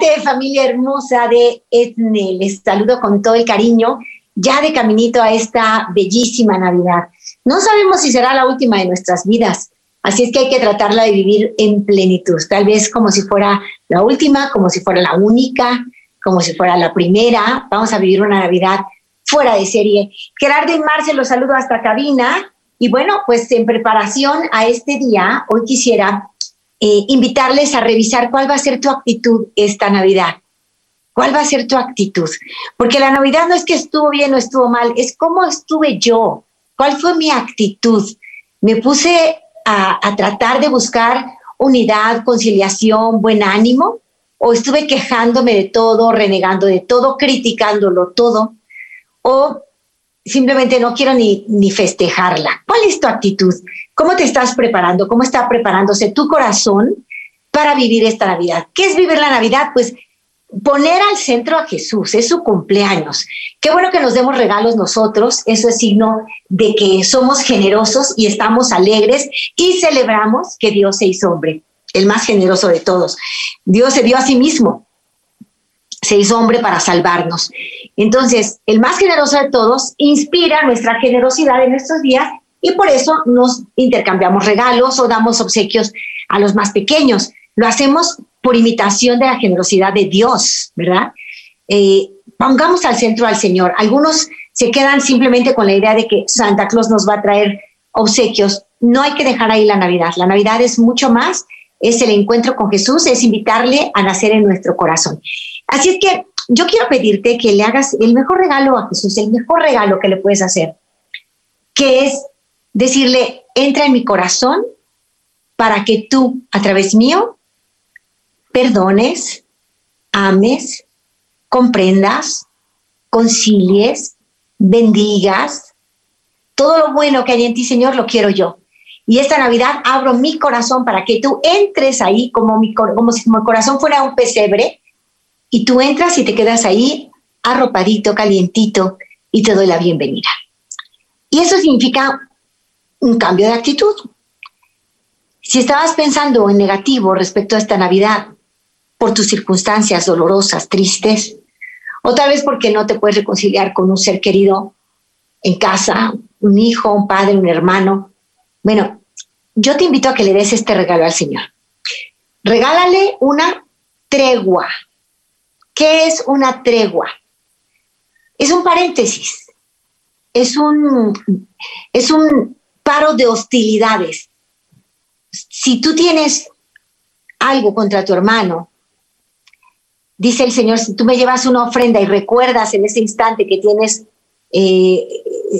Enamórate, familia hermosa de Etne. Les saludo con todo el cariño, ya de caminito a esta bellísima Navidad. No sabemos si será la última de nuestras vidas, así es que hay que tratarla de vivir en plenitud, tal vez como si fuera la última, como si fuera la única, como si fuera la primera. Vamos a vivir una Navidad fuera de serie. Gerardo y Marce los saludo hasta cabina. Y bueno, pues en preparación a este día, hoy quisiera eh, invitarles a revisar cuál va a ser tu actitud esta Navidad. ¿Cuál va a ser tu actitud? Porque la Navidad no es que estuvo bien o estuvo mal, es cómo estuve yo, cuál fue mi actitud. Me puse a, tratar de buscar unidad, conciliación, buen ánimo, o estuve quejándome de todo, renegando de todo, criticándolo todo, o simplemente no quiero ni, ni festejarla. ¿Cuál es tu actitud? ¿Cómo te estás preparando? ¿Cómo está preparándose tu corazón para vivir esta Navidad? ¿Qué es vivir la Navidad? Pues poner al centro a Jesús, es su cumpleaños. Qué bueno que nos demos regalos nosotros, eso es signo de que somos generosos y estamos alegres y celebramos que Dios se hizo hombre, el más generoso de todos. Dios se dio a sí mismo, se hizo hombre para salvarnos. Entonces, el más generoso de todos inspira nuestra generosidad en estos días y por eso nos intercambiamos regalos o damos obsequios a los más pequeños. Lo hacemos por imitación de la generosidad de Dios, ¿verdad? Eh, pongamos al centro al Señor. Algunos se quedan simplemente con la idea de que Santa Claus nos va a traer obsequios. No hay que dejar ahí la Navidad. La Navidad es mucho más, es el encuentro con Jesús, es invitarle a nacer en nuestro corazón. Así es que yo quiero pedirte que le hagas el mejor regalo a Jesús, el mejor regalo que le puedes hacer, que es decirle, entra en mi corazón para que tú, a través mío, perdones, ames, comprendas, concilies, bendigas. Todo lo bueno que hay en ti, Señor, lo quiero yo. Y esta Navidad abro mi corazón para que tú entres ahí como, mi, como si mi corazón fuera un pesebre y tú entras y te quedas ahí arropadito, calientito y te doy la bienvenida. Y eso significa un cambio de actitud. Si estabas pensando en negativo respecto a esta Navidad por tus circunstancias dolorosas, tristes, o tal vez porque no te puedes reconciliar con un ser querido en casa, un hijo, un padre, un hermano, bueno, yo te invito a que le des este regalo al Señor. Regálale una tregua ¿Qué es una tregua? Es un paréntesis, es un, es un paro de hostilidades. Si tú tienes algo contra tu hermano, dice el Señor, si tú me llevas una ofrenda y recuerdas en ese instante que tienes eh,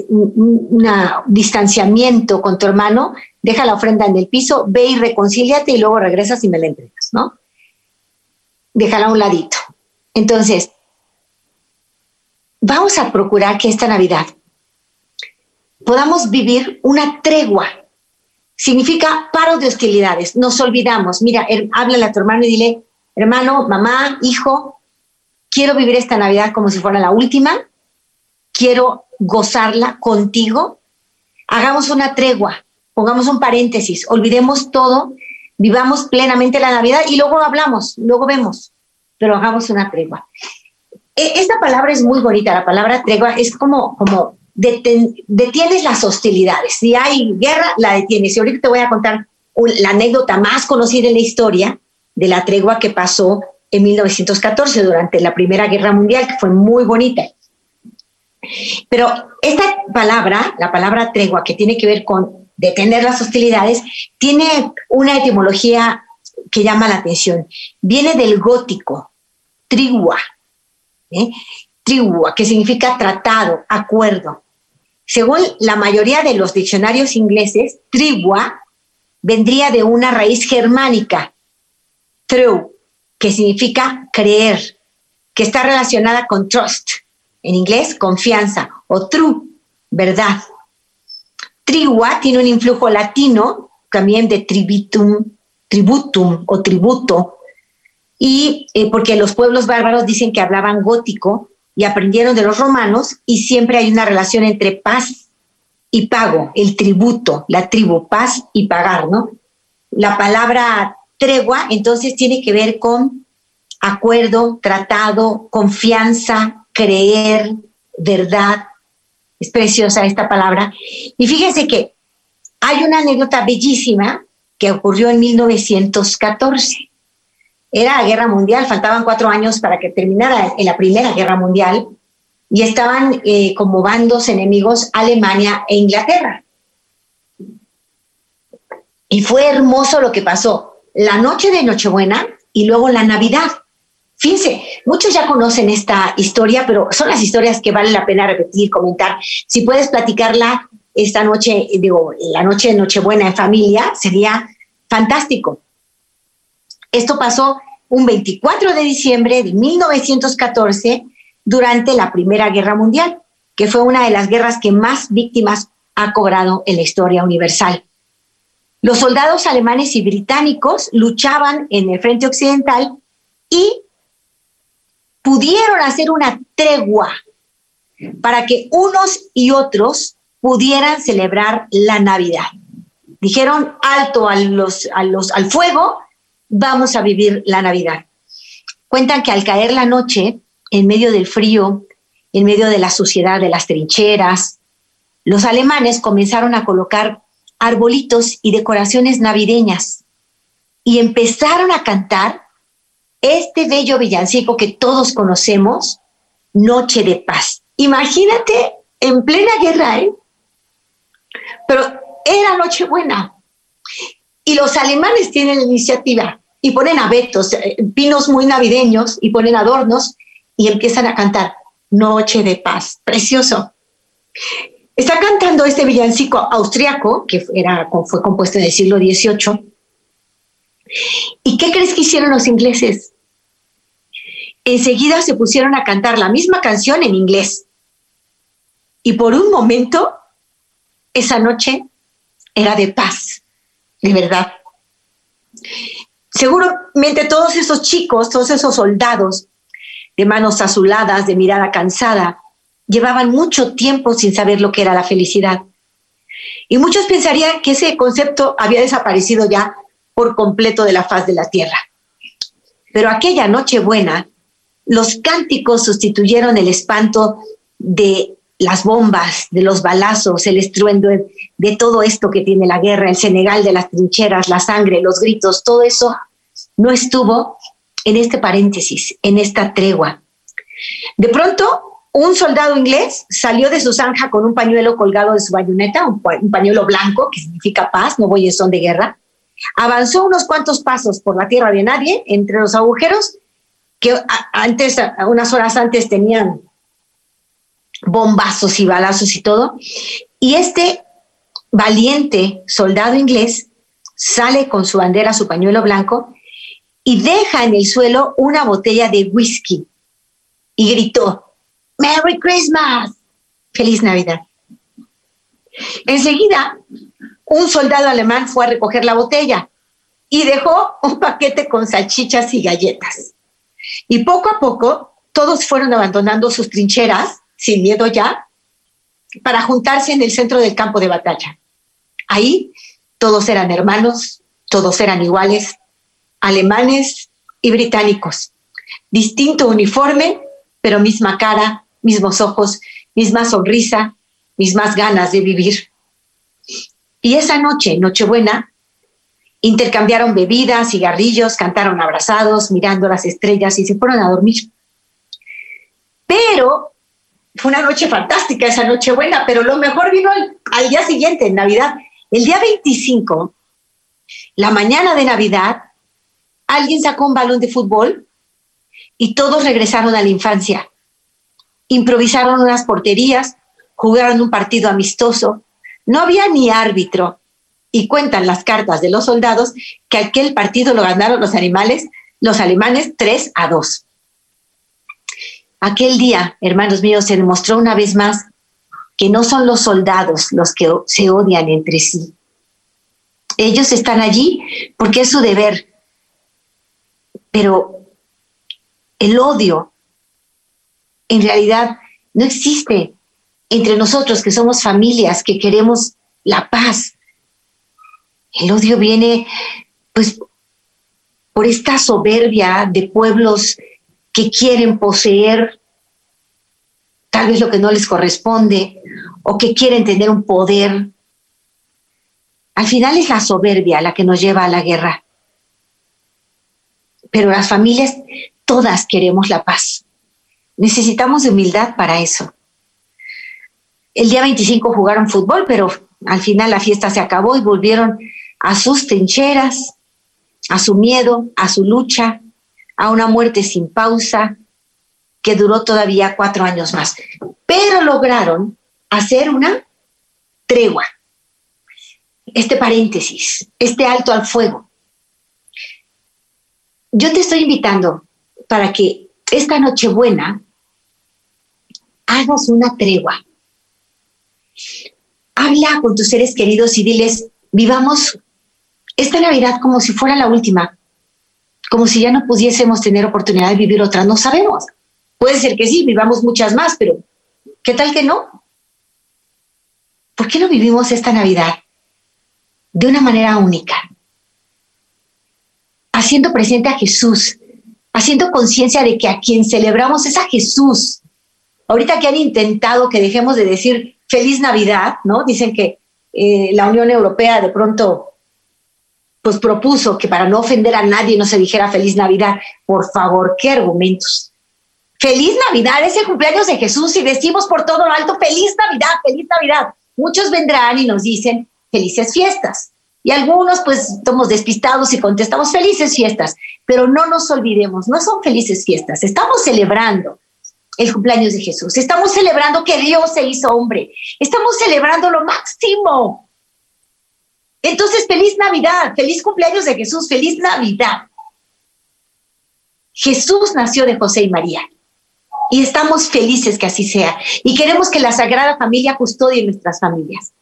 un distanciamiento con tu hermano, deja la ofrenda en el piso, ve y reconcíliate y luego regresas y me la entregas, ¿no? Déjala a un ladito. Entonces, vamos a procurar que esta Navidad podamos vivir una tregua. Significa paro de hostilidades. Nos olvidamos. Mira, háblale a tu hermano y dile, hermano, mamá, hijo, quiero vivir esta Navidad como si fuera la última. Quiero gozarla contigo. Hagamos una tregua, pongamos un paréntesis, olvidemos todo, vivamos plenamente la Navidad y luego hablamos, luego vemos pero hagamos una tregua. E, esta palabra es muy bonita, la palabra tregua es como, como detienes las hostilidades. Si hay guerra, la detienes. Y ahorita te voy a contar la anécdota más conocida en la historia de la tregua que pasó en 1914 durante la Primera Guerra Mundial, que fue muy bonita. Pero esta palabra, la palabra tregua, que tiene que ver con detener las hostilidades, tiene una etimología que llama la atención. Viene del gótico, trigua, ¿eh? trigua, que significa tratado, acuerdo. Según la mayoría de los diccionarios ingleses, trigua vendría de una raíz germánica, true, que significa creer, que está relacionada con trust, en inglés confianza, o true, verdad. Trigua tiene un influjo latino, también de tributum, tributum o tributo, y eh, porque los pueblos bárbaros dicen que hablaban gótico y aprendieron de los romanos y siempre hay una relación entre paz y pago, el tributo, la tribu, paz y pagar, ¿no? La palabra tregua entonces tiene que ver con acuerdo, tratado, confianza, creer, verdad. Es preciosa esta palabra. Y fíjense que hay una anécdota bellísima que ocurrió en 1914 era la guerra mundial, faltaban cuatro años para que terminara en la primera guerra mundial y estaban eh, como bandos enemigos Alemania e Inglaterra. Y fue hermoso lo que pasó. La noche de Nochebuena y luego la Navidad. Fíjense, muchos ya conocen esta historia, pero son las historias que vale la pena repetir, comentar. Si puedes platicarla esta noche, digo, la noche de Nochebuena en familia, sería fantástico. Esto pasó un 24 de diciembre de 1914 durante la Primera Guerra Mundial, que fue una de las guerras que más víctimas ha cobrado en la historia universal. Los soldados alemanes y británicos luchaban en el frente occidental y pudieron hacer una tregua para que unos y otros pudieran celebrar la Navidad. Dijeron alto los, a los, al fuego vamos a vivir la Navidad. Cuentan que al caer la noche, en medio del frío, en medio de la suciedad de las trincheras, los alemanes comenzaron a colocar arbolitos y decoraciones navideñas y empezaron a cantar este bello villancico que todos conocemos, Noche de Paz. Imagínate en plena guerra, ¿eh? Pero era Nochebuena. Y los alemanes tienen la iniciativa y ponen abetos, eh, pinos muy navideños y ponen adornos y empiezan a cantar Noche de Paz. Precioso. Está cantando este villancico austriaco, que fue compuesto en el siglo XVIII. ¿Y qué crees que hicieron los ingleses? Enseguida se pusieron a cantar la misma canción en inglés. Y por un momento, esa noche era de paz, de verdad. Seguramente todos esos chicos, todos esos soldados de manos azuladas, de mirada cansada, llevaban mucho tiempo sin saber lo que era la felicidad. Y muchos pensarían que ese concepto había desaparecido ya por completo de la faz de la tierra. Pero aquella noche buena, los cánticos sustituyeron el espanto de las bombas, de los balazos, el estruendo de todo esto que tiene la guerra, el Senegal de las trincheras, la sangre, los gritos, todo eso no estuvo en este paréntesis, en esta tregua. De pronto, un soldado inglés salió de su zanja con un pañuelo colgado de su bayoneta, un, pañuelo blanco, que significa paz, no voy en son de guerra. Avanzó unos cuantos pasos por la tierra de nadie, entre los agujeros que antes, unas horas antes tenían bombazos y balazos y todo. Y este valiente soldado inglés sale con su bandera, su pañuelo blanco, y deja en el suelo una botella de whisky y gritó, Merry Christmas, feliz Navidad. Enseguida, un soldado alemán fue a recoger la botella y dejó un paquete con salchichas y galletas. Y poco a poco, todos fueron abandonando sus trincheras sin miedo ya, para juntarse en el centro del campo de batalla. Ahí todos eran hermanos, todos eran iguales, alemanes y británicos. Distinto uniforme, pero misma cara, mismos ojos, misma sonrisa, mismas ganas de vivir. Y esa noche, Nochebuena, intercambiaron bebidas, cigarrillos, cantaron abrazados, mirando las estrellas y se fueron a dormir. Pero fue una noche fantástica esa noche buena, pero lo mejor vino al, día siguiente, en Navidad. El día 25, la mañana de Navidad, alguien sacó un balón de fútbol y todos regresaron a la infancia. Improvisaron unas porterías, jugaron un partido amistoso. No había ni árbitro, y cuentan las cartas de los soldados que aquel partido lo ganaron los animales, los alemanes 3 a 2. Aquel día, hermanos míos, se demostró una vez más que no son los soldados los que se odian entre sí. Ellos están allí porque es su deber. Pero el odio en realidad no existe entre nosotros que somos familias, que queremos la paz. El odio viene pues por esta soberbia de pueblos que quieren poseer tal vez lo que no les corresponde o que quieren tener un poder. Al final es la soberbia la que nos lleva a la guerra. Pero las familias, todas queremos la paz. Necesitamos humildad para eso. El día 25 jugaron fútbol, pero al final la fiesta se acabó y volvieron a sus trincheras, a su miedo, a su lucha, a una muerte sin pausa que duró todavía cuatro años más. Pero lograron hacer una tregua. Este paréntesis, este alto al fuego. Yo te estoy invitando para que esta Nochebuena hagas una tregua habla con tus seres queridos y diles, vivamos esta Navidad como si fuera la última, como si ya no pudiésemos tener oportunidad de vivir otra. No sabemos. Puede ser que sí, vivamos muchas más, pero ¿qué tal que no? ¿Por qué no vivimos esta Navidad de una manera única? Haciendo presente a Jesús, haciendo conciencia de que a quien celebramos es a Jesús. Ahorita que han intentado que dejemos de decir feliz Navidad, ¿no? Dicen que eh, la Unión Europea de pronto pues propuso que para no ofender a nadie no se dijera feliz Navidad. Por favor, ¿qué argumentos? Feliz Navidad, es el cumpleaños de Jesús y decimos por todo lo alto, feliz Navidad, feliz Navidad. Muchos vendrán y nos dicen felices fiestas. Y algunos pues estamos despistados y contestamos felices fiestas, pero no nos olvidemos, no son felices fiestas, estamos celebrando el cumpleaños de Jesús. Estamos celebrando que Dios se hizo hombre. Estamos celebrando lo máximo. Entonces, feliz Navidad, feliz cumpleaños de Jesús, feliz Navidad. Jesús nació de José y María. Y estamos felices que así sea. Y queremos que la Sagrada Familia custodie nuestras familias.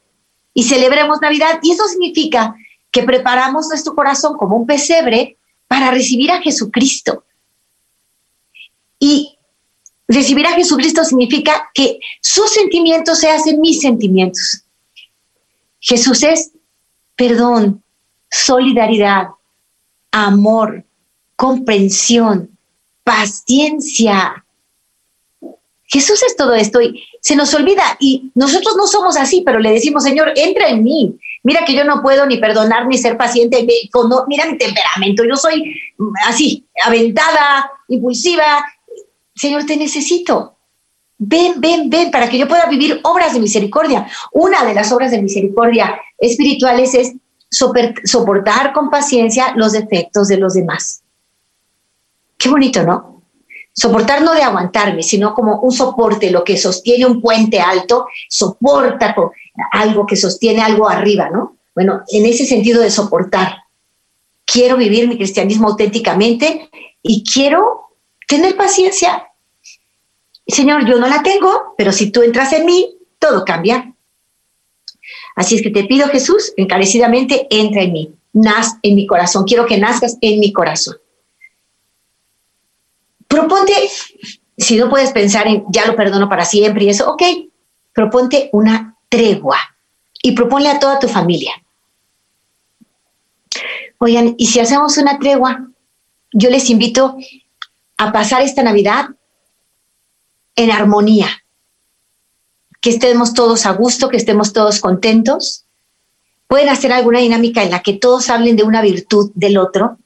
Y celebremos Navidad. Y eso significa que preparamos nuestro corazón como un pesebre para recibir a Jesucristo. Y Recibir a Jesucristo significa que sus sentimientos se hacen mis sentimientos. Jesús es perdón, solidaridad, amor, comprensión, paciencia. Jesús es todo esto y se nos olvida y nosotros no somos así, pero le decimos, Señor, entra en mí. Mira que yo no puedo ni perdonar ni ser paciente. Mira mi temperamento, yo soy así, aventada, impulsiva, Señor, te necesito. Ven, ven, ven, para que yo pueda vivir obras de misericordia. Una de las obras de misericordia espirituales es soportar con paciencia los defectos de los demás. Qué bonito, ¿no? Soportar no de aguantarme, sino como un soporte, lo que sostiene un puente alto, soporta algo que sostiene algo arriba, ¿no? Bueno, en ese sentido de soportar. Quiero vivir mi cristianismo auténticamente y quiero tener paciencia Señor, yo no la tengo, pero si tú entras en mí, todo cambia. Así es que te pido, Jesús, encarecidamente, entra en mí, naz en mi corazón. Quiero que nazcas en mi corazón. Proponte, si no puedes pensar en ya lo perdono para siempre y eso, ok, proponte una tregua y proponle a toda tu familia. Oigan, y si hacemos una tregua, yo les invito a pasar esta Navidad en armonía, que estemos todos a gusto, que estemos todos contentos. Pueden hacer alguna dinámica en la que todos hablen de una virtud del otro.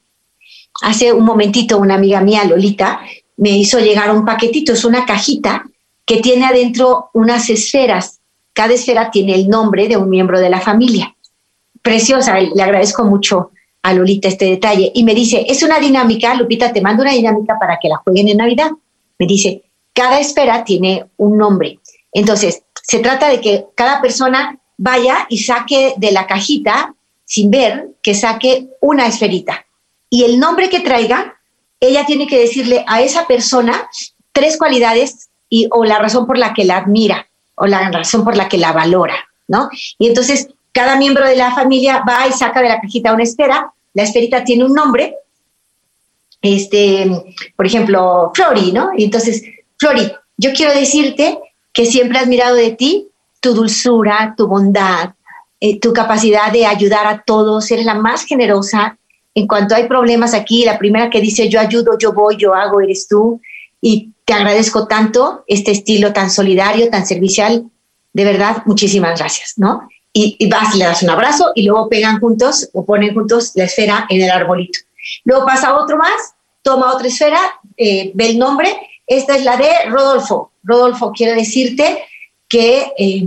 Hace un momentito una amiga mía, Lolita, me hizo llegar un paquetito, es una cajita que tiene adentro unas esferas. Cada esfera tiene el nombre de un miembro de la familia. Preciosa, le agradezco mucho a Lolita este detalle. Y me dice, es una dinámica, Lupita, te mando una dinámica para que la jueguen en Navidad. Me dice, cada esfera tiene un nombre. Entonces, se trata de que cada persona vaya y saque de la cajita sin ver, que saque una esferita. Y el nombre que traiga, ella tiene que decirle a esa persona tres cualidades y, o la razón por la que la admira o la razón por la que la valora, ¿no? Y entonces cada miembro de la familia va y saca de la cajita una esfera, la esferita tiene un nombre, este, por ejemplo, Flori, ¿no? Y entonces, Flori, yo quiero decirte que siempre he admirado de ti tu dulzura, tu bondad, eh, tu capacidad de ayudar a todos, eres la más generosa. En cuanto hay problemas aquí, la primera que dice yo ayudo, yo voy, yo hago, eres tú. Y te agradezco tanto este estilo tan solidario, tan servicial. De verdad, muchísimas gracias, ¿no? Y, vas, le das un abrazo y luego pegan juntos o ponen juntos la esfera en el arbolito. Luego pasa otro más, toma otra esfera, eh, ve el nombre. Esta es la de Rodolfo. Rodolfo, quiere decirte que eh,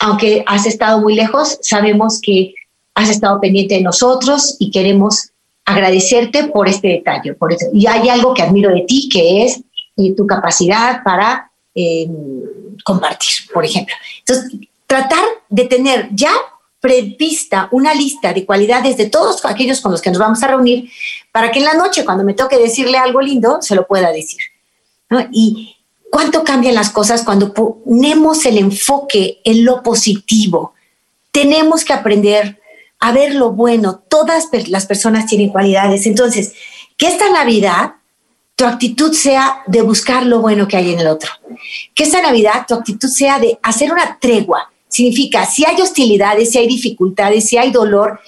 aunque has estado muy lejos, sabemos que has estado pendiente de nosotros y queremos agradecerte por este detalle. Por. Y hay algo que admiro de ti, que es eh, tu capacidad para eh, compartir, por ejemplo. Entonces, tratar de tener ya prevista una lista de cualidades de todos aquellos con los que nos vamos a reunir para que en la noche, cuando me toque decirle algo lindo, se lo pueda decir. Y, cuánto cambian las cosas cuando ponemos el enfoque en lo positivo. Tenemos que aprender a ver lo bueno. Todas las personas tienen cualidades. Entonces, que esta Navidad tu actitud sea de buscar lo bueno que hay en el otro. Que esta Navidad tu actitud sea de hacer una tregua. Significa, si hay hostilidades, si hay dificultades, si hay dolor,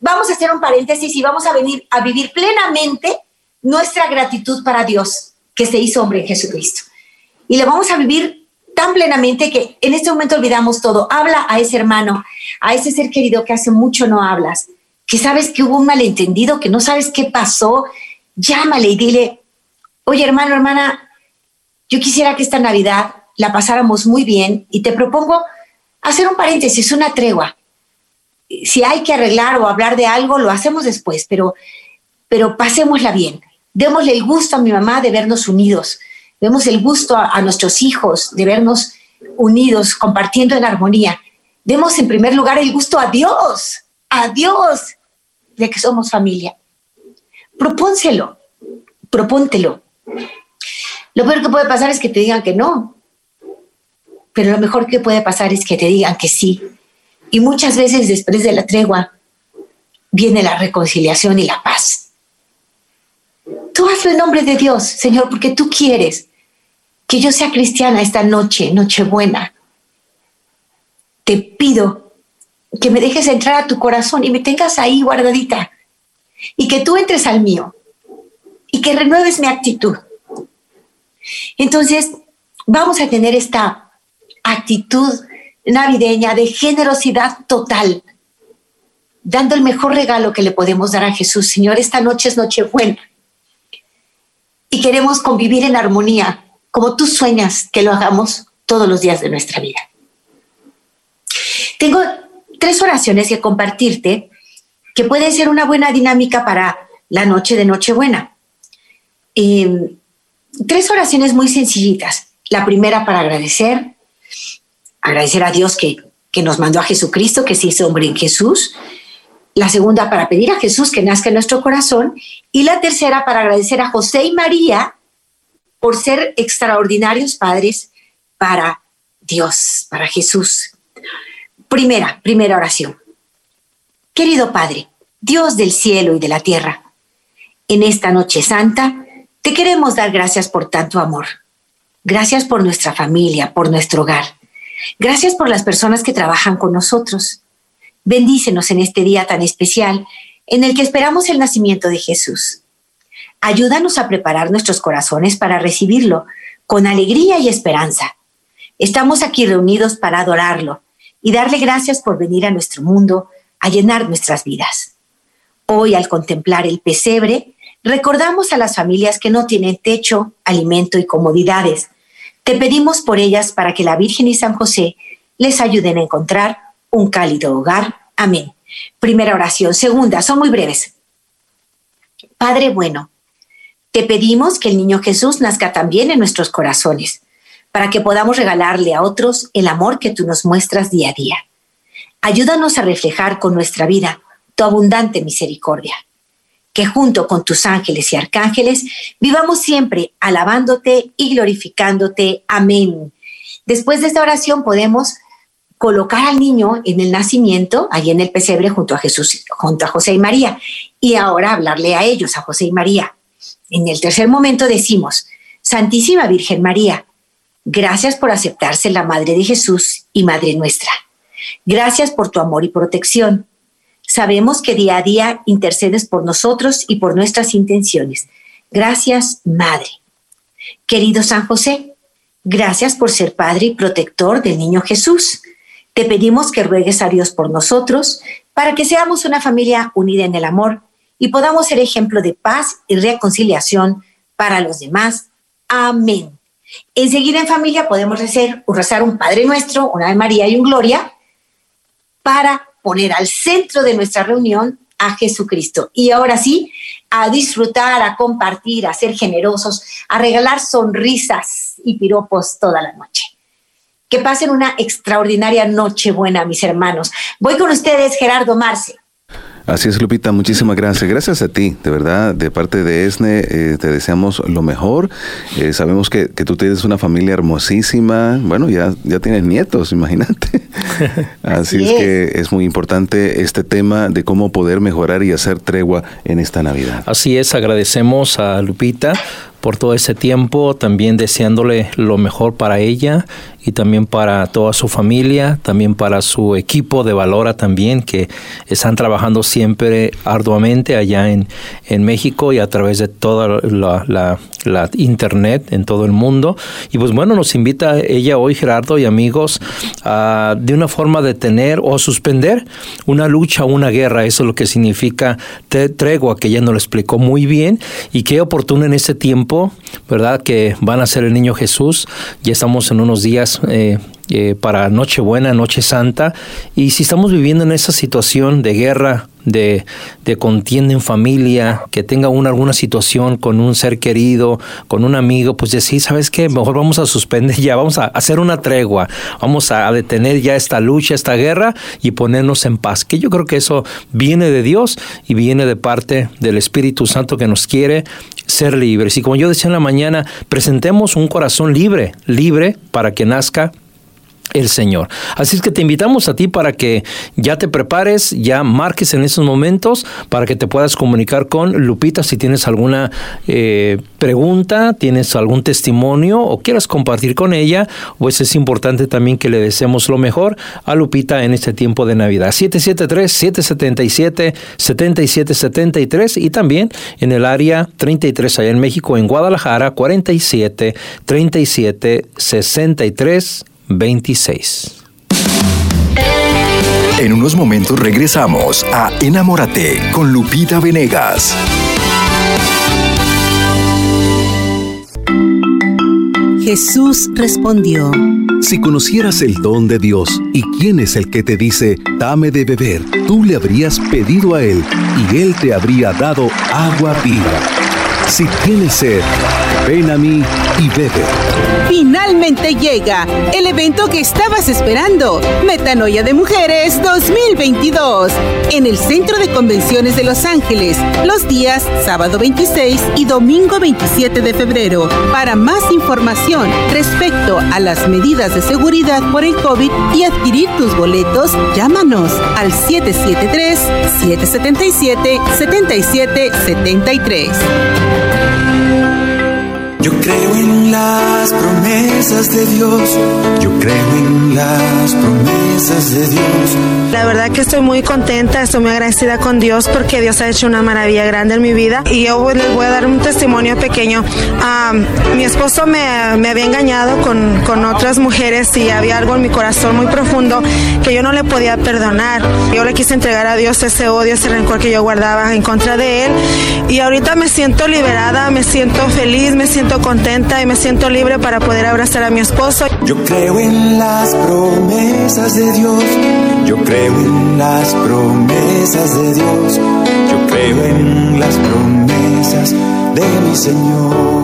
vamos a hacer un paréntesis y vamos a venir a vivir plenamente nuestra gratitud para Dios, que se hizo hombre en Jesucristo y le vamos a vivir tan plenamente que en este momento olvidamos todo. Habla a ese hermano, a ese ser querido que hace mucho no hablas, que sabes que hubo un malentendido, que no sabes qué pasó. Llámale y dile, oye hermano, hermana, yo quisiera que esta Navidad la pasáramos muy bien y te propongo hacer un paréntesis, una tregua. Si hay que arreglar o hablar de algo, lo hacemos después, pero, pero pasémosla bien. Démosle el gusto a mi mamá de vernos unidos Demos el gusto a, nuestros hijos de vernos unidos, compartiendo en armonía. Demos en primer lugar el gusto a Dios, a Dios, de que somos familia. Propónselo, propóntelo. Lo peor que puede pasar es que te digan que no, pero lo mejor que puede pasar es que te digan que sí. Y muchas veces después de la tregua viene la reconciliación y la paz. Tú hazlo en nombre de Dios, Señor, porque tú quieres que yo sea cristiana esta noche, Nochebuena. Te pido que me dejes entrar a tu corazón y me tengas ahí guardadita y que tú entres al mío y que renueves mi actitud. Entonces, vamos a tener esta actitud navideña de generosidad total, dando el mejor regalo que le podemos dar a Jesús. Señor, esta noche es Nochebuena y queremos convivir en armonía, como tú sueñas que lo hagamos todos los días de nuestra vida. Tengo tres oraciones que compartirte que pueden ser una buena dinámica para la noche de Nochebuena. Eh, tres oraciones muy sencillitas. La primera para agradecer, agradecer a Dios que, que nos mandó a Jesucristo, que se hizo hombre en Jesús la segunda para pedir a Jesús que nazca en nuestro corazón y la tercera para agradecer a José y María por ser extraordinarios padres para Dios, para Jesús. Primera, primera oración. Querido Padre, Dios del cielo y de la tierra, en esta noche santa te queremos dar gracias por tanto amor. Gracias por nuestra familia, por nuestro hogar. Gracias por las personas que trabajan con nosotros. Bendícenos en este día tan especial en el que esperamos el nacimiento de Jesús. Ayúdanos a preparar nuestros corazones para recibirlo con alegría y esperanza. Estamos aquí reunidos para adorarlo y darle gracias por venir a nuestro mundo a llenar nuestras vidas. Hoy, al contemplar el pesebre, recordamos a las familias que no tienen techo, alimento y comodidades. Te pedimos por ellas para que la Virgen y San José les ayuden a encontrar un cálido hogar. Amén. Primera oración. Segunda, son muy breves. Padre bueno, te pedimos que el niño Jesús nazca también en nuestros corazones, para que podamos regalarle a otros el amor que tú nos muestras día a día. Ayúdanos a reflejar con nuestra vida tu abundante misericordia. Que junto con tus ángeles y arcángeles vivamos siempre alabándote y glorificándote. Amén. Después de esta oración podemos colocar al niño en el nacimiento, ahí en el pesebre junto a Jesús, junto a José y María, y ahora hablarle a ellos, a José y María. En el tercer momento decimos, Santísima Virgen María, gracias por aceptarse la Madre de Jesús y Madre nuestra. Gracias por tu amor y protección. Sabemos que día a día intercedes por nosotros y por nuestras intenciones. Gracias, Madre. Querido San José, gracias por ser Padre y protector del niño Jesús. Te pedimos que ruegues a Dios por nosotros para que seamos una familia unida en el amor y podamos ser ejemplo de paz y reconciliación para los demás. Amén. Enseguida en familia podemos rezar, un Padre Nuestro, una de María y un Gloria para poner al centro de nuestra reunión a Jesucristo. Y ahora sí, a disfrutar, a compartir, a ser generosos, a regalar sonrisas y piropos toda la noche. Que pasen una extraordinaria noche buena, mis hermanos. Voy con ustedes, Gerardo Marce. Así es, Lupita, muchísimas gracias. Gracias a ti, de verdad, de parte de ESNE, eh, te deseamos lo mejor. Eh, sabemos que, que, tú tienes una familia hermosísima. Bueno, ya, ya tienes nietos, imagínate. Así, es. que es muy importante este tema de cómo poder mejorar y hacer tregua en esta Navidad. Así es, agradecemos a Lupita por todo ese tiempo, también deseándole lo mejor para ella y también para toda su familia, también para su equipo de Valora también, que están trabajando siempre arduamente allá en, en México y a través de toda la, la, internet en todo el mundo. Y pues bueno, nos invita ella hoy, Gerardo y amigos, a, de una forma de tener o suspender una lucha, una guerra. Eso es lo que significa tregua, que ella nos lo explicó muy bien y qué oportuno en este tiempo, ¿verdad? Que van a ser el niño Jesús. Ya estamos en unos días eh, eh, para Nochebuena, Noche Santa, y si estamos viviendo en esa situación de guerra, de, de contienda en familia, que tenga una, alguna situación con un ser querido, con un amigo, pues decir, ¿sabes qué? Mejor vamos a suspender ya, vamos a hacer una tregua, vamos a, a detener ya esta lucha, esta guerra y ponernos en paz. Que yo creo que eso viene de Dios y viene de parte del Espíritu Santo que nos quiere ser libres. Y como yo decía en la mañana, presentemos un corazón libre, libre para que nazca el Señor. Así es que te invitamos a ti para que ya te prepares, ya marques en esos momentos para que te puedas comunicar con Lupita si tienes alguna eh, pregunta, tienes algún testimonio o quieras compartir con ella, pues es importante también que le deseemos lo mejor a Lupita en este tiempo de Navidad. 773-777-7773 y también en el área 33 allá en México, en Guadalajara, 47 37 63 26. En unos momentos regresamos a Enamórate con Lupita Venegas. Jesús respondió, Si conocieras el don de Dios y quién es el que te dice, dame de beber, tú le habrías pedido a Él y Él te habría dado agua viva. Si tienes sed, ven a mí y bebe. Finalmente llega el evento que estabas esperando, Metanoia de Mujeres 2022, en el Centro de Convenciones de Los Ángeles, los días sábado 26 y domingo 27 de febrero. Para más información respecto a las medidas de seguridad por el COVID y adquirir tus boletos, llámanos al 773-777-7773. Yo creo en las promesas de Dios, yo creo en las promesas de Dios. La verdad que estoy muy contenta, estoy muy agradecida con Dios porque Dios ha hecho una maravilla grande en mi vida y yo les voy a dar un testimonio pequeño. Mi esposo me, me, había engañado con, con otras mujeres y había algo en mi corazón muy profundo que yo no le podía perdonar. Yo le quise entregar a Dios ese odio, ese rencor que yo guardaba en contra de él y ahorita me siento liberada, me siento feliz, me siento contenta y me siento libre para poder abrazar a mi esposo. Yo creo en las promesas de Dios, yo creo en las promesas de Dios, yo creo en las promesas de mi Señor.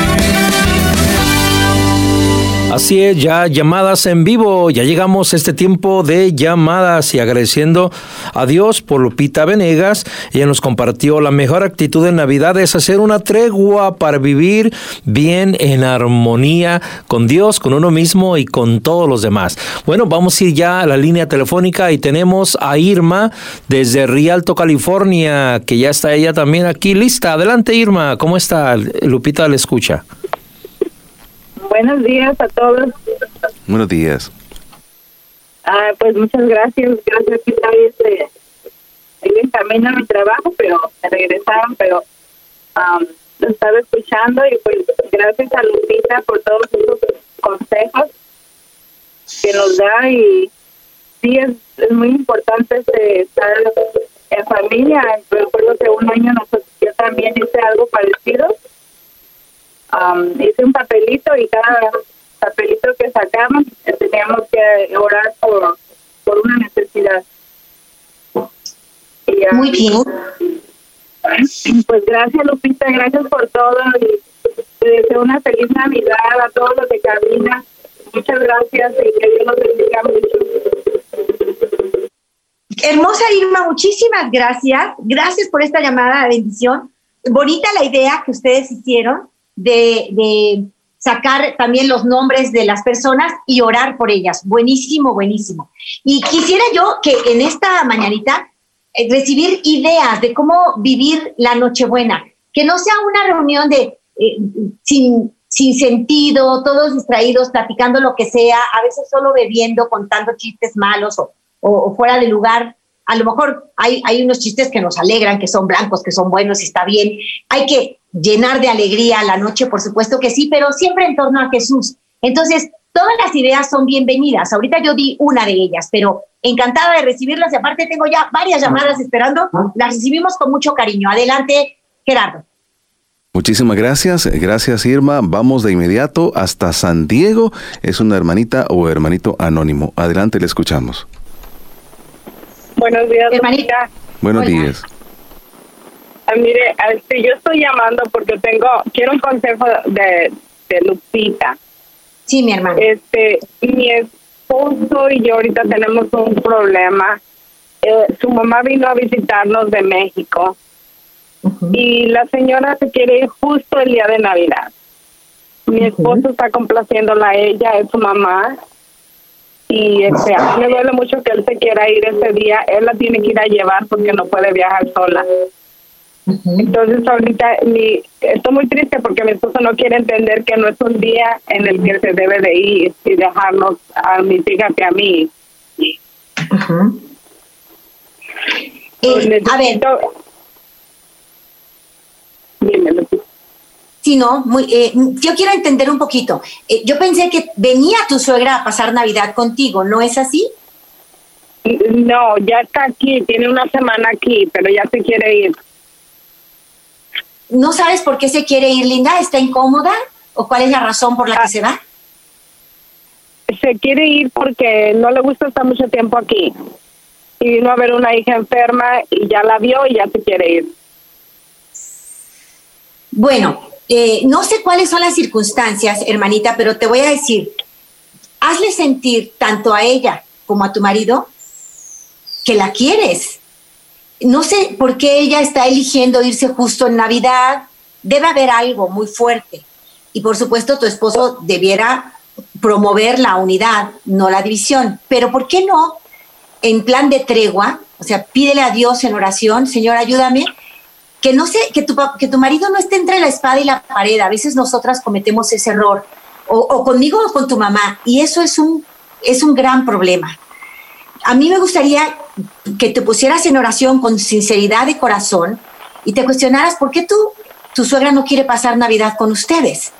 Así es, ya llamadas en vivo, ya llegamos a este tiempo de llamadas y agradeciendo a Dios por Lupita Venegas. Ella nos compartió la mejor actitud en Navidad es hacer una tregua para vivir bien en armonía con Dios, con uno mismo y con todos los demás. Bueno, vamos a ir ya a la línea telefónica y tenemos a Irma desde Rialto, California, que ya está ella también aquí lista. Adelante Irma, ¿cómo está? Lupita le escucha. Buenos días a todos. Buenos días. Ah, pues muchas gracias. Gracias que este, en camino a mi trabajo, pero me regresaron, pero um, lo estaba escuchando y pues gracias a Lupita por todos esos consejos que nos da y sí es, es muy importante este, estar en familia. Recuerdo que un año nosotros, yo también hice algo parecido hice un papelito y cada papelito que sacamos eh, teníamos que orar por, por una necesidad. Muy bien. Pues gracias Lupita, gracias por todo y deseo una feliz Navidad a todos los de cabina. Muchas gracias y que Dios nos bendiga mucho. Hermosa Irma, muchísimas gracias. Gracias por esta llamada de bendición. Bonita la idea que ustedes hicieron de, sacar también los nombres de las personas y orar por ellas. Buenísimo, buenísimo. Y quisiera yo que en esta mañanita eh, recibir ideas de cómo vivir la Nochebuena, que no sea una reunión de eh, sin, sin sentido, todos distraídos, platicando lo que sea, a veces solo bebiendo, contando chistes malos o, o fuera de lugar. A lo mejor hay, hay unos chistes que nos alegran, que son blancos, que son buenos y está bien. Hay que llenar de alegría la noche, por supuesto que sí, pero siempre en torno a Jesús. Entonces, todas las ideas son bienvenidas. Ahorita yo di una de ellas, pero encantada de recibirlas y aparte tengo ya varias llamadas esperando. Las recibimos con mucho cariño. Adelante, Gerardo. Muchísimas gracias, gracias Irma. Vamos de inmediato hasta San Diego. Es una hermanita o hermanito anónimo. Adelante, le escuchamos. Buenos días, hermanita. Buenos días. Ah, mire, este, yo estoy llamando porque tengo, quiero un consejo de, de Lupita. Sí, mi hermano. Este, mi esposo y yo ahorita tenemos un problema. Eh, su mamá vino a visitarnos de México y la señora se quiere ir justo el día de Navidad. Mi esposo está complaciéndola a ella, es su mamá, y este, a mí me duele mucho que él se quiera ir ese día. Él la tiene que ir a llevar porque no puede viajar sola. Entonces ahorita mi, estoy muy triste porque mi esposo no quiere entender que no es un día en el que se debe de ir y dejarnos a mis hijas y a mí. Eh, a ver. Sí, no, muy, eh, yo quiero entender un poquito. Eh, yo pensé que venía tu suegra a pasar Navidad contigo, ¿no es así? No, ya está aquí, tiene una semana aquí, pero ya se quiere ir. ¿No sabes por qué se quiere ir, Linda? ¿Está incómoda? ¿O cuál es la razón por la que ah. se va? Se quiere ir porque no le gusta estar mucho tiempo aquí. Y vino a ver una hija enferma y ya la vio y ya se quiere ir. Bueno, eh, no sé cuáles son las circunstancias, hermanita, pero te voy a decir, hazle sentir tanto a ella como a tu marido que la quieres no sé por qué ella está eligiendo irse justo en Navidad. Debe haber algo muy fuerte. Y por supuesto, tu esposo debiera promover la unidad, no la división. Pero ¿por qué no en plan de tregua? O sea, pídele a Dios en oración, Señor, ayúdame, que no sé, que tu, que tu marido no esté entre la espada y la pared. A veces nosotras cometemos ese error, o, o conmigo o con tu mamá, y eso es un, es un gran problema. A mí me gustaría que te pusieras en oración con sinceridad de corazón y te cuestionaras por qué tú, tu suegra no quiere pasar Navidad con ustedes.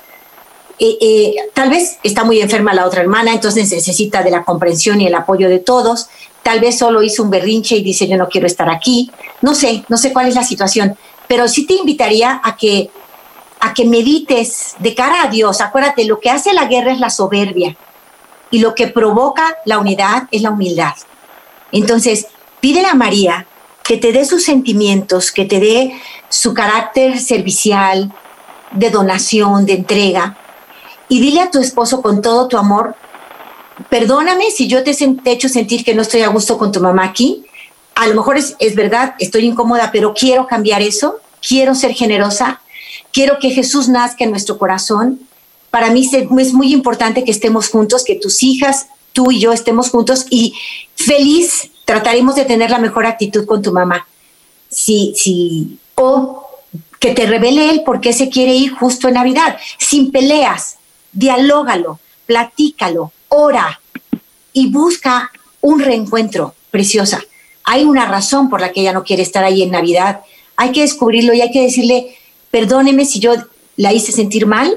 Eh, eh, tal vez está muy enferma la otra hermana, entonces necesita de la comprensión y el apoyo de todos. Tal vez solo hizo un berrinche y dice yo no quiero estar aquí. No sé, no sé cuál es la situación, pero sí te invitaría a que a que medites de cara a Dios. Acuérdate, lo que hace la guerra es la soberbia y lo que provoca la unidad es la humildad. Entonces, pídele a María que te dé sus sentimientos, que te dé su carácter servicial, de donación, de entrega. Y dile a tu esposo con todo tu amor, perdóname si yo te, he hecho sentir que no estoy a gusto con tu mamá aquí. A lo mejor es, es verdad, estoy incómoda, pero quiero cambiar eso, quiero ser generosa, quiero que Jesús nazca en nuestro corazón. Para mí es muy importante que estemos juntos, que tus hijas, tú y yo estemos juntos y feliz trataremos de tener la mejor actitud con tu mamá. Si, si, o que te revele él por qué se quiere ir justo en Navidad, sin peleas, dialógalo, platícalo, ora y busca un reencuentro, preciosa. Hay una razón por la que ella no quiere estar ahí en Navidad. Hay que descubrirlo y hay que decirle, perdóneme si yo la hice sentir mal,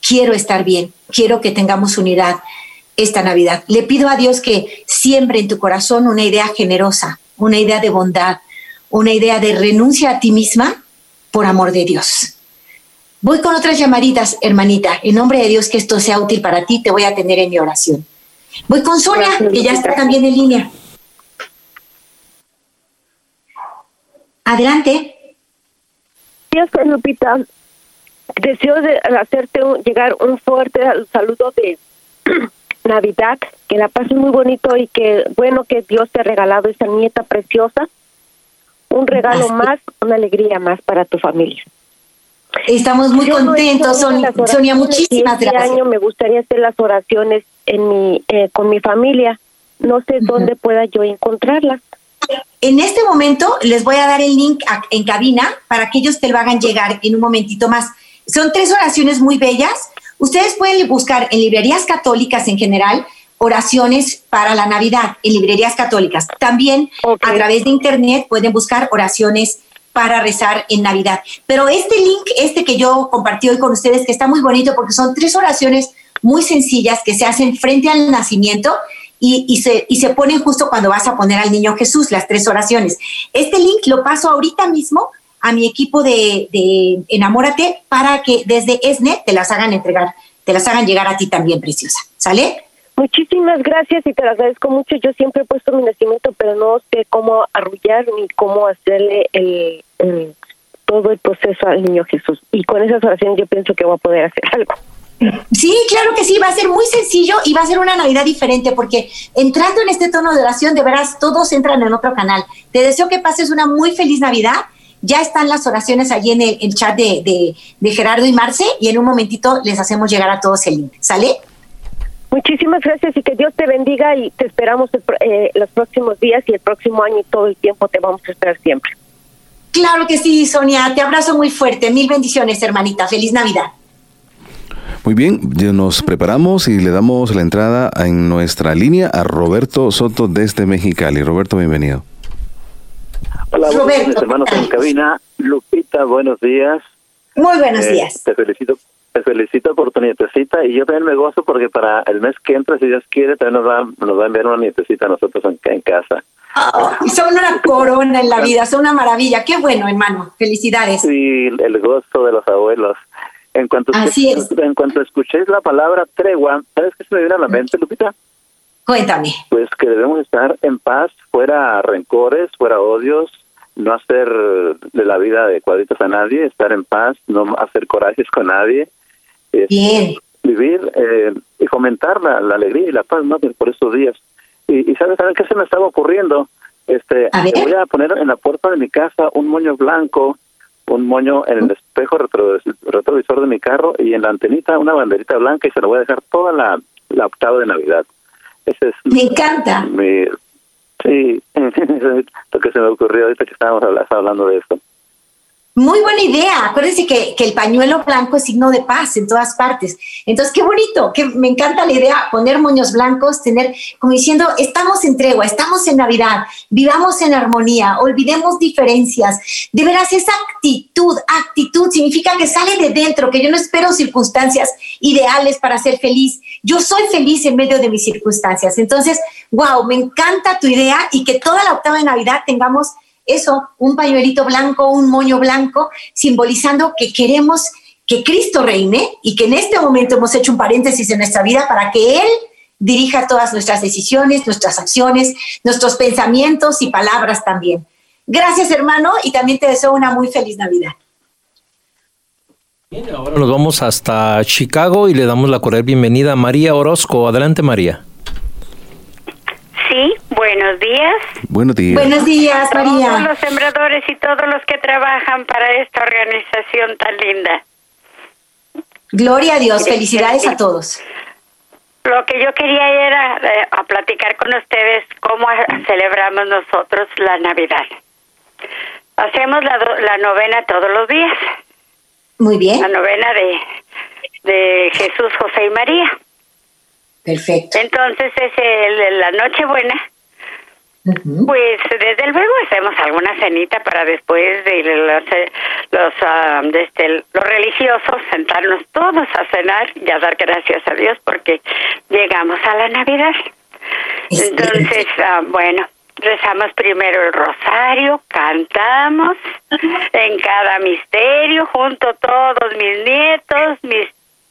quiero estar bien, quiero que tengamos unidad esta Navidad. Le pido a Dios que siembre en tu corazón una idea generosa, una idea de bondad, una idea de renuncia a ti misma por amor de Dios. Voy con otras llamaditas, hermanita. En nombre de Dios, que esto sea útil para ti, te voy a tener en mi oración. Voy con Sonia, que ya está también en línea. Adelante. Gracias, Lupita. Deseo hacerte llegar un fuerte saludo de Navidad, que la pases muy bonito y que bueno que Dios te ha regalado esa nieta preciosa, un regalo más, una alegría más para tu familia. Estamos muy contentos, Sonia, muchísimas este gracias. año me gustaría hacer las oraciones en mi, eh, con mi familia. No sé dónde pueda yo encontrarlas. En este momento les voy a dar el link en cabina para que ellos te lo hagan llegar en un momentito más. Son tres oraciones muy bellas Ustedes pueden buscar en librerías católicas en general oraciones para la Navidad, en librerías católicas. También a través de Internet pueden buscar oraciones para rezar en Navidad. Pero este link, este que yo compartí hoy con ustedes, que está muy bonito porque son tres oraciones muy sencillas que se hacen frente al nacimiento y, se, y se ponen justo cuando vas a poner al niño Jesús, las tres oraciones. Este link lo paso ahorita mismo a mi equipo de, Enamórate para que desde ESNET te las hagan entregar, te las hagan llegar a ti también, preciosa. ¿Sale? Muchísimas gracias y te lo agradezco mucho. Yo siempre he puesto mi nacimiento, pero no sé cómo arrullar ni cómo hacerle el, todo el proceso al niño Jesús. Y con esas oraciones yo pienso que voy a poder hacer algo. Sí, claro que sí, va a ser muy sencillo y va a ser una Navidad diferente porque entrando en este tono de oración, de veras, todos entran en otro canal. Te deseo que pases una muy feliz Navidad ya están las oraciones allí en el, chat de, Gerardo y Marce y en un momentito les hacemos llegar a todos el link. ¿Sale? Muchísimas gracias y que Dios te bendiga y te esperamos eh, los próximos días y el próximo año y todo el tiempo te vamos a esperar siempre. Claro que sí, Sonia. Te abrazo muy fuerte. Mil bendiciones, hermanita. Feliz Navidad. Muy bien, ya nos preparamos y le damos la entrada en nuestra línea a Roberto Soto desde Mexicali. Roberto, bienvenido. Hola, buenos hermanos en cabina. Lupita, buenos días. Muy buenos eh, días. Te felicito te felicito por tu nietecita y yo también me gozo porque para el mes que entra, si Dios quiere, también nos va, nos va a enviar una nietecita a nosotros en, en casa. son una corona en la vida, son una maravilla. Qué bueno, hermano. Felicidades. Sí, el gozo de los abuelos. En cuanto, Así es. en cuanto escuchéis la palabra tregua, ¿sabes qué se me viene a la mente, Lupita? Cuéntame. Pues que debemos estar en paz, fuera rencores, fuera odios, no hacer de la vida de cuadritos a nadie, estar en paz, no hacer corajes con nadie. Bien. Vivir eh, y fomentar la, alegría y la paz ¿no? por estos días. Y, y ¿sabes, ¿sabes qué se me estaba ocurriendo? Este, voy a poner en la puerta de mi casa un moño blanco, un moño en el espejo retrovisor de mi carro y en la antenita una banderita blanca y se lo voy a dejar toda la, la octava de Navidad. Ese es me encanta. Mi, Sí, lo que se me ocurrió ahorita que estábamos hablando de esto. Muy buena idea. Acuérdense que, que, el pañuelo blanco es signo de paz en todas partes. Entonces, qué bonito, que me encanta la idea, poner moños blancos, tener, como diciendo, estamos en tregua, estamos en Navidad, vivamos en armonía, olvidemos diferencias. De veras, esa actitud, actitud significa que sale de dentro, que yo no espero circunstancias ideales para ser feliz. Yo soy feliz en medio de mis circunstancias. Entonces, wow, me encanta tu idea y que toda la octava de Navidad tengamos eso, un pañuelito blanco, un moño blanco, simbolizando que queremos que Cristo reine y que en este momento hemos hecho un paréntesis en nuestra vida para que Él dirija todas nuestras decisiones, nuestras acciones, nuestros pensamientos y palabras también. Gracias hermano y también te deseo una muy feliz Navidad. ahora nos vamos hasta Chicago y le damos la cordial bienvenida a María Orozco. Adelante María. Sí, buenos días. Buenos días. Buenos días, María. Todos los sembradores y todos los que trabajan para esta organización tan linda. Gloria a Dios, felicidades a todos. Lo que yo quería era eh, a platicar con ustedes cómo celebramos nosotros la Navidad. Hacemos la, la novena todos los días. Muy bien. La novena de, de Jesús, José y María. Perfecto. Entonces es el, la Nochebuena. Pues desde luego hacemos alguna cenita para después de los los, ah, este, los religiosos sentarnos todos a cenar y a dar gracias a Dios porque llegamos a la Navidad. Entonces, ah, bueno, rezamos primero el rosario, cantamos en cada misterio junto todos mis nietos, mis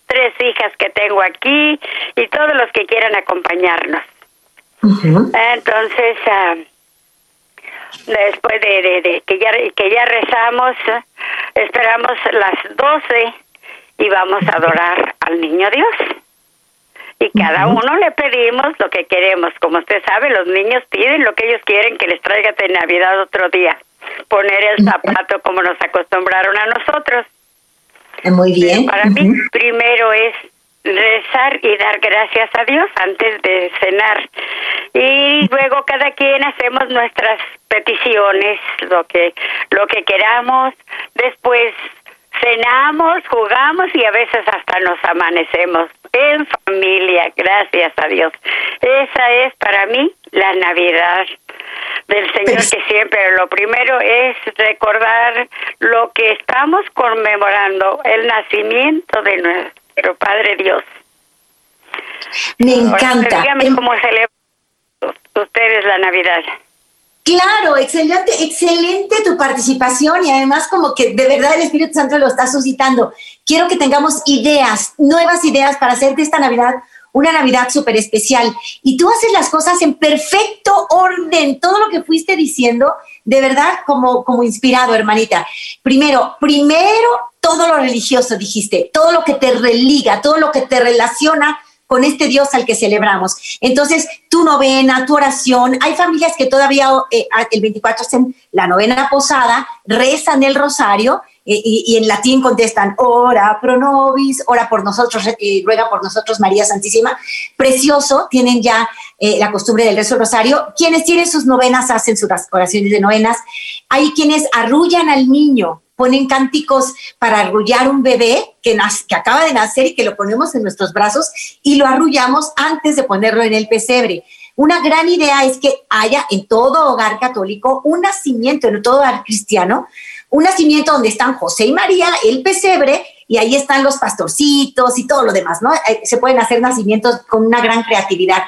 tres hijas que tengo aquí y todos los que quieran acompañarnos. Entonces, ah, después de, que ya que ya rezamos, esperamos las doce y vamos a adorar al niño Dios. Y cada uno le pedimos lo que queremos. Como usted sabe, los niños piden lo que ellos quieren que les traiga de Navidad otro día. Poner el zapato como nos acostumbraron a nosotros. Muy bien. para mí, primero es rezar y dar gracias a Dios antes de cenar. Y luego cada quien hacemos nuestras peticiones, lo que lo que queramos. Después cenamos, jugamos y a veces hasta nos amanecemos en familia, gracias a Dios. Esa es para mí la Navidad del Señor que siempre lo primero es recordar lo que estamos conmemorando, el nacimiento de nuestro Padre Dios. Me encanta. dígame em- cómo celebran ustedes la Navidad. Claro, excelente, excelente tu participación y además como que de verdad el Espíritu Santo lo está suscitando. Quiero que tengamos ideas, nuevas ideas para hacer de esta Navidad una Navidad súper especial. Y tú haces las cosas en perfecto orden, todo lo que fuiste diciendo, de verdad como, como inspirado, hermanita. Primero, primero todo lo religioso, dijiste, todo lo que te religa, todo lo que te relaciona con este Dios al que celebramos. Entonces, tu novena, tu oración, hay familias que todavía eh, el 24 hacen la novena posada, rezan el rosario eh, y, en latín contestan, ora pro nobis, ora por nosotros, eh, ruega por nosotros María Santísima. Precioso, tienen ya la costumbre del rezo del rosario. Quienes tienen sus novenas hacen sus oraciones de novenas. Hay quienes arrullan al niño, ponen cánticos para arrullar un bebé que, que acaba de nacer y que lo ponemos en nuestros brazos y lo arrullamos antes de ponerlo en el pesebre. Una gran idea es que haya en todo hogar católico un nacimiento, en todo hogar cristiano, un nacimiento donde están José y María, el pesebre, y ahí están los pastorcitos y todo lo demás, ¿no? Eh, se pueden hacer nacimientos con una gran creatividad.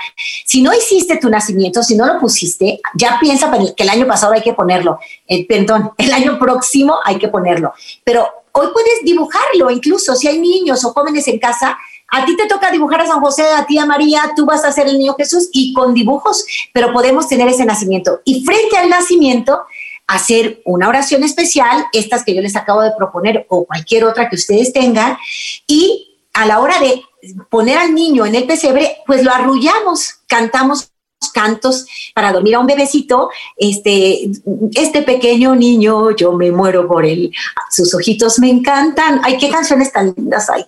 Si no hiciste tu nacimiento, si no lo pusiste, ya piensa que el año pasado hay que ponerlo, eh, perdón, el año próximo hay que ponerlo, pero hoy puedes dibujarlo, incluso si hay niños o jóvenes en casa, a ti te toca dibujar a San José, a ti a María, tú vas a ser el niño Jesús y con dibujos, pero podemos tener ese nacimiento. Y frente al nacimiento, hacer una oración especial, estas que yo les acabo de proponer o cualquier otra que ustedes tengan, y a la hora de poner al niño en el pesebre, pues lo arrullamos, cantamos cantos para dormir a un bebecito, este, este pequeño niño, yo me muero por él, sus ojitos me encantan, ay, qué canciones tan lindas hay.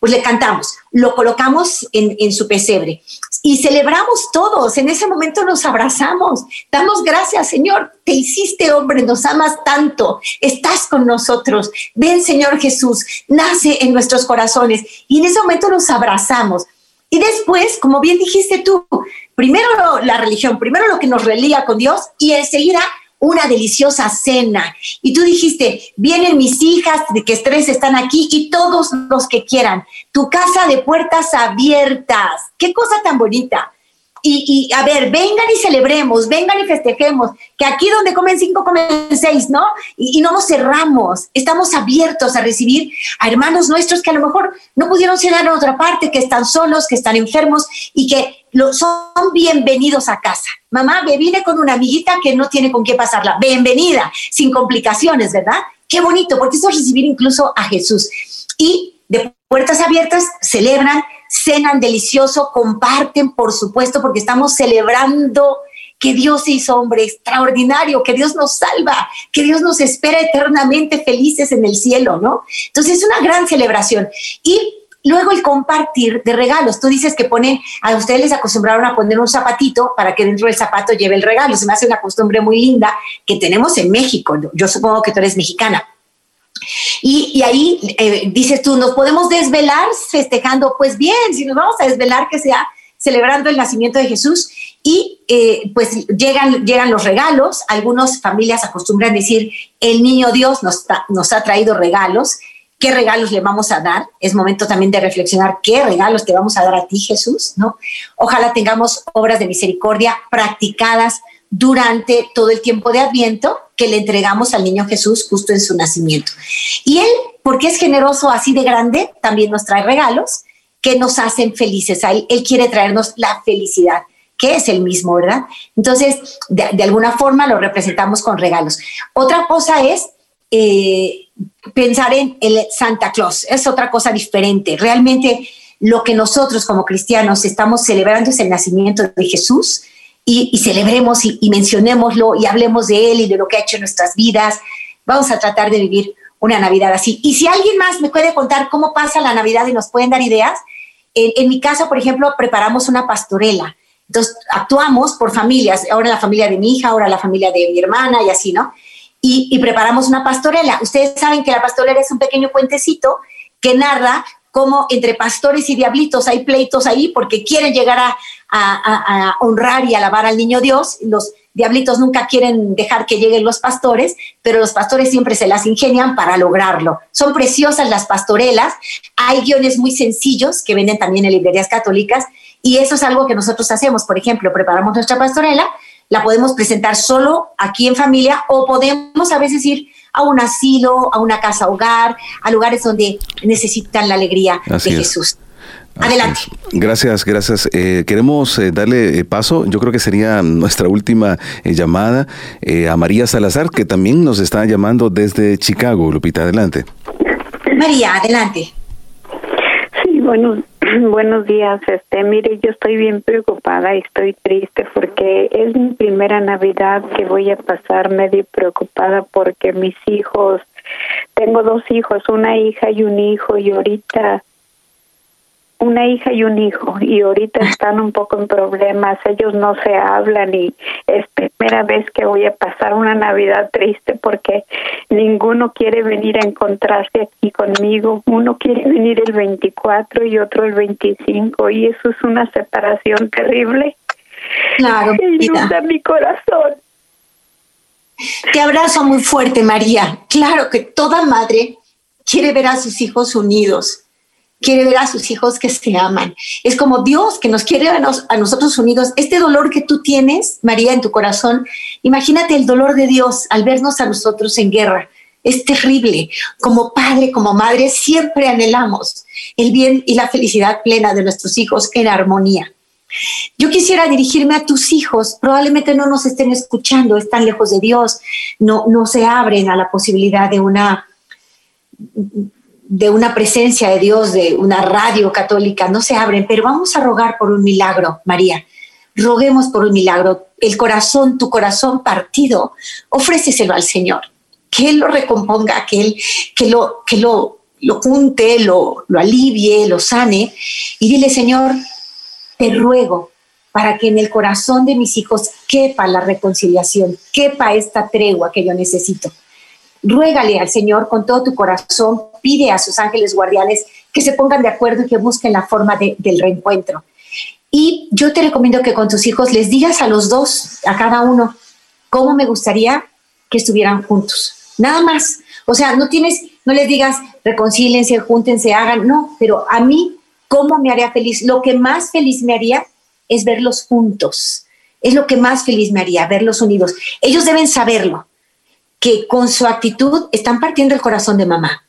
Pues le cantamos, lo colocamos en, en su pesebre y celebramos todos. En ese momento nos abrazamos. Damos gracias, Señor. Te hiciste hombre, nos amas tanto. Estás con nosotros. Ven, Señor Jesús, nace en nuestros corazones. Y en ese momento nos abrazamos. Y después, como bien dijiste tú, primero la religión, primero lo que nos relía con Dios y enseguida una deliciosa cena. Y tú dijiste, vienen mis hijas, de que tres están aquí y todos los que quieran. Tu casa de puertas abiertas. Qué cosa tan bonita. y, a ver, vengan y celebremos, vengan y festejemos, que aquí donde comen cinco, comen seis, ¿no? Y, no nos cerramos, estamos abiertos a recibir a hermanos nuestros que a lo mejor no pudieron cenar en otra parte, que están solos, que están enfermos y que lo, son bienvenidos a casa. Mamá, me vine con una amiguita que no tiene con qué pasarla. Bienvenida, sin complicaciones, ¿verdad? Qué bonito, porque eso es recibir incluso a Jesús. Y de puertas abiertas celebran cenan delicioso, comparten, por supuesto, porque estamos celebrando que Dios se hizo hombre extraordinario, que Dios nos salva, que Dios nos espera eternamente felices en el cielo, ¿no? Entonces es una gran celebración. Y luego el compartir de regalos. Tú dices que ponen, a ustedes les acostumbraron a poner un zapatito para que dentro del zapato lleve el regalo. Se me hace una costumbre muy linda que tenemos en México. Yo supongo que tú eres mexicana. Y, ahí eh, dices tú, ¿nos podemos desvelar festejando? Pues bien, si nos vamos a desvelar, que sea celebrando el nacimiento de Jesús. Y eh, pues llegan, llegan los regalos. Algunas familias acostumbran decir, el niño Dios nos, nos ha traído regalos. ¿Qué regalos le vamos a dar? Es momento también de reflexionar qué regalos te vamos a dar a ti, Jesús, ¿no? Ojalá tengamos obras de misericordia practicadas durante todo el tiempo de Adviento que le entregamos al niño Jesús justo en su nacimiento. Y él, porque es generoso así de grande, también nos trae regalos que nos hacen felices. él, él quiere traernos la felicidad, que es el mismo, ¿verdad? Entonces, de, alguna forma lo representamos con regalos. Otra cosa es eh, pensar en el Santa Claus, es otra cosa diferente. Realmente lo que nosotros como cristianos estamos celebrando es el nacimiento de Jesús, y, celebremos y, mencionémoslo y hablemos de él y de lo que ha hecho en nuestras vidas. Vamos a tratar de vivir una Navidad así. Y si alguien más me puede contar cómo pasa la Navidad y nos pueden dar ideas, en, mi casa, por ejemplo, preparamos una pastorela. Entonces, actuamos por familias, ahora la familia de mi hija, ahora la familia de mi hermana y así, ¿no? Y, preparamos una pastorela. Ustedes saben que la pastorela es un pequeño puentecito que narra cómo entre pastores y diablitos hay pleitos ahí porque quieren llegar a, honrar y alabar al niño Dios. Los diablitos nunca quieren dejar que lleguen los pastores, pero los pastores siempre se las ingenian para lograrlo. Son preciosas las pastorelas. Hay guiones muy sencillos que venden también en librerías católicas y eso es algo que nosotros hacemos. Por ejemplo, preparamos nuestra pastorela, la podemos presentar solo aquí en familia o podemos a veces ir a un asilo, a una casa hogar, a lugares donde necesitan la alegría de Jesús. Adelante. Gracias, gracias. Eh, queremos eh, darle eh, paso, yo creo que sería nuestra última llamada a María Salazar, que también nos está llamando desde Chicago. Lupita, adelante. María, adelante. Sí, bueno, buenos días. Este, mire, yo estoy bien preocupada y estoy triste porque es mi primera Navidad que voy a pasar medio preocupada porque mis hijos, tengo dos hijos, una hija y un hijo, y ahorita una hija y un hijo y ahorita están un poco en problemas, ellos no se hablan y es primera vez que voy a pasar una Navidad triste porque ninguno quiere venir a encontrarse aquí conmigo, uno quiere venir el 24 y otro el 25 y eso es una separación terrible. Claro. Que mi corazón. Te abrazo muy fuerte, María. Claro que toda madre quiere ver a sus hijos unidos quiere ver a sus hijos que se aman. Es como Dios que nos quiere a, nosotros unidos. Este dolor que tú tienes, María, en tu corazón, imagínate el dolor de Dios al vernos a nosotros en guerra. Es terrible. Como padre, como madre, siempre anhelamos el bien y la felicidad plena de nuestros hijos en armonía. Yo quisiera dirigirme a tus hijos, probablemente no nos estén escuchando, están lejos de Dios, no, no se abren a la posibilidad de una de una presencia de Dios, de una radio católica, no se abren, pero vamos a rogar por un milagro, María. Roguemos por un milagro. El corazón, tu corazón partido, ofréceselo al Señor. Que Él lo recomponga, que Él que lo, que lo, lo junte, lo, lo alivie, lo sane. Y dile, Señor, te ruego para que en el corazón de mis hijos quepa la reconciliación, quepa esta tregua que yo necesito ruégale al Señor con todo tu corazón, pide a sus ángeles guardianes que se pongan de acuerdo y que busquen la forma del reencuentro. Y yo te recomiendo que con tus hijos les digas a los dos, a cada uno, cómo me gustaría que estuvieran juntos. Nada más. O sea, no tienes, no les digas reconcílense, júntense, hagan, no, pero a mí, ¿cómo me haría feliz? Lo que más feliz me haría es verlos juntos. Es lo que más feliz me haría, verlos unidos. Ellos deben saberlo, que con su actitud están partiendo el corazón de mamá.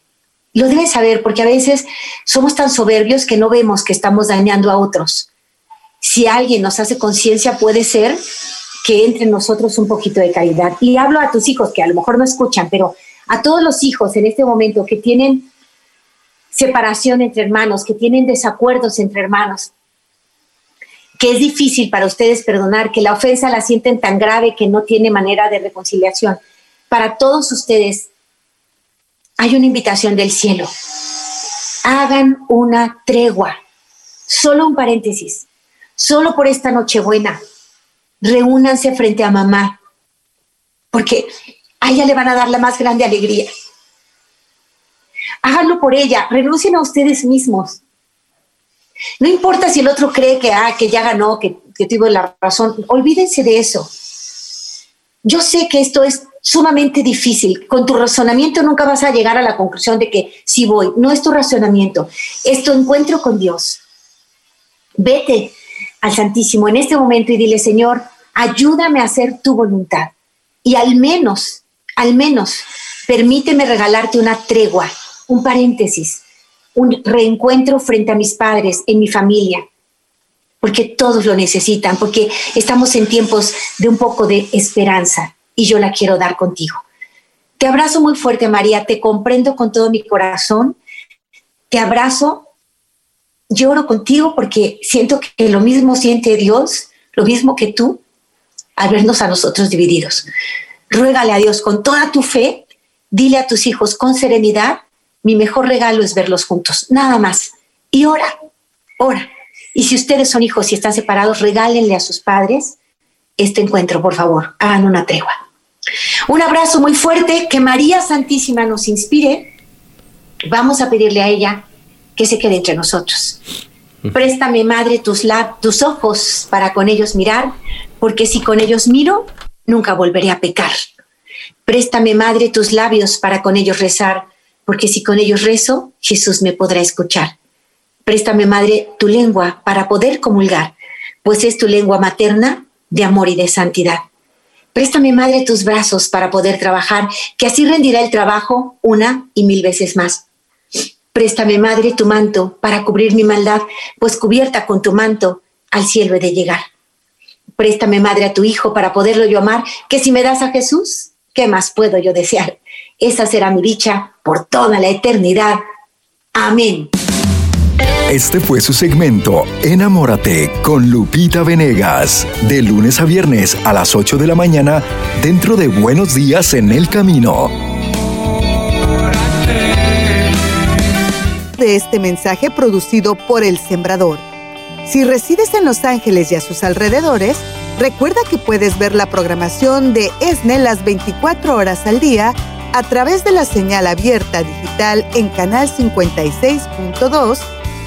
Lo deben saber porque a veces somos tan soberbios que no vemos que estamos dañando a otros. Si alguien nos hace conciencia, puede ser que entre nosotros un poquito de caridad. Y hablo a tus hijos que a lo mejor no escuchan, pero a todos los hijos en este momento que tienen separación entre hermanos, que tienen desacuerdos entre hermanos, que es difícil para ustedes perdonar, que la ofensa la sienten tan grave que no tiene manera de reconciliación. Para todos ustedes hay una invitación del cielo. Hagan una tregua. Solo un paréntesis. Solo por esta Nochebuena. Reúnanse frente a mamá. Porque a ella le van a dar la más grande alegría háganlo por ella, renuncien a ustedes mismos. No importa si el otro cree que, ah, que ya ganó, que, que tuvo la razón, olvídense de eso. Yo sé que esto es sumamente difícil. Con tu razonamiento nunca vas a llegar a la conclusión de que sí voy. No es tu razonamiento, es tu encuentro con Dios. Vete al Santísimo en este momento y dile, Señor, ayúdame a hacer tu voluntad. Y al menos, al menos, permíteme regalarte una tregua un paréntesis, un reencuentro frente a mis padres, en mi familia, porque todos lo necesitan, porque estamos en tiempos de un poco de esperanza y yo la quiero dar contigo. Te abrazo muy fuerte, María, te comprendo con todo mi corazón, te abrazo, lloro contigo porque siento que lo mismo siente Dios, lo mismo que tú, al vernos a nosotros divididos. Ruégale a Dios con toda tu fe, dile a tus hijos con serenidad mi mejor regalo es verlos juntos, nada más. Y ora, ora. Y si ustedes son hijos y están separados, regálenle a sus padres este encuentro, por favor, hagan una tregua. Un abrazo muy fuerte, que María Santísima nos inspire. Vamos a pedirle a ella que se quede entre nosotros. Préstame, Madre, tus, tus ojos para con ellos mirar, porque si con ellos miro, nunca volveré a pecar. Préstame, Madre, tus labios para con ellos rezar, porque si con ellos rezo, Jesús me podrá escuchar. Préstame, Madre, tu lengua para poder comulgar, pues es tu lengua materna de amor y de santidad. Préstame, Madre, tus brazos para poder trabajar, que así rendirá el trabajo una y mil veces más. Préstame, Madre, tu manto para cubrir mi maldad, pues cubierta con tu manto al cielo he de llegar. Préstame, Madre, a tu Hijo para poderlo yo amar, que si me das a Jesús, ¿qué más puedo yo desear? Esa será mi dicha por toda la eternidad. Amén. Este fue su segmento Enamórate con Lupita Venegas, de lunes a viernes a las 8 de la mañana dentro de Buenos Días en el Camino. De este mensaje producido por El Sembrador. Si resides en Los Ángeles y a sus alrededores, recuerda que puedes ver la programación de ESNE las 24 horas al día a través de la señal abierta digital en Canal 56.2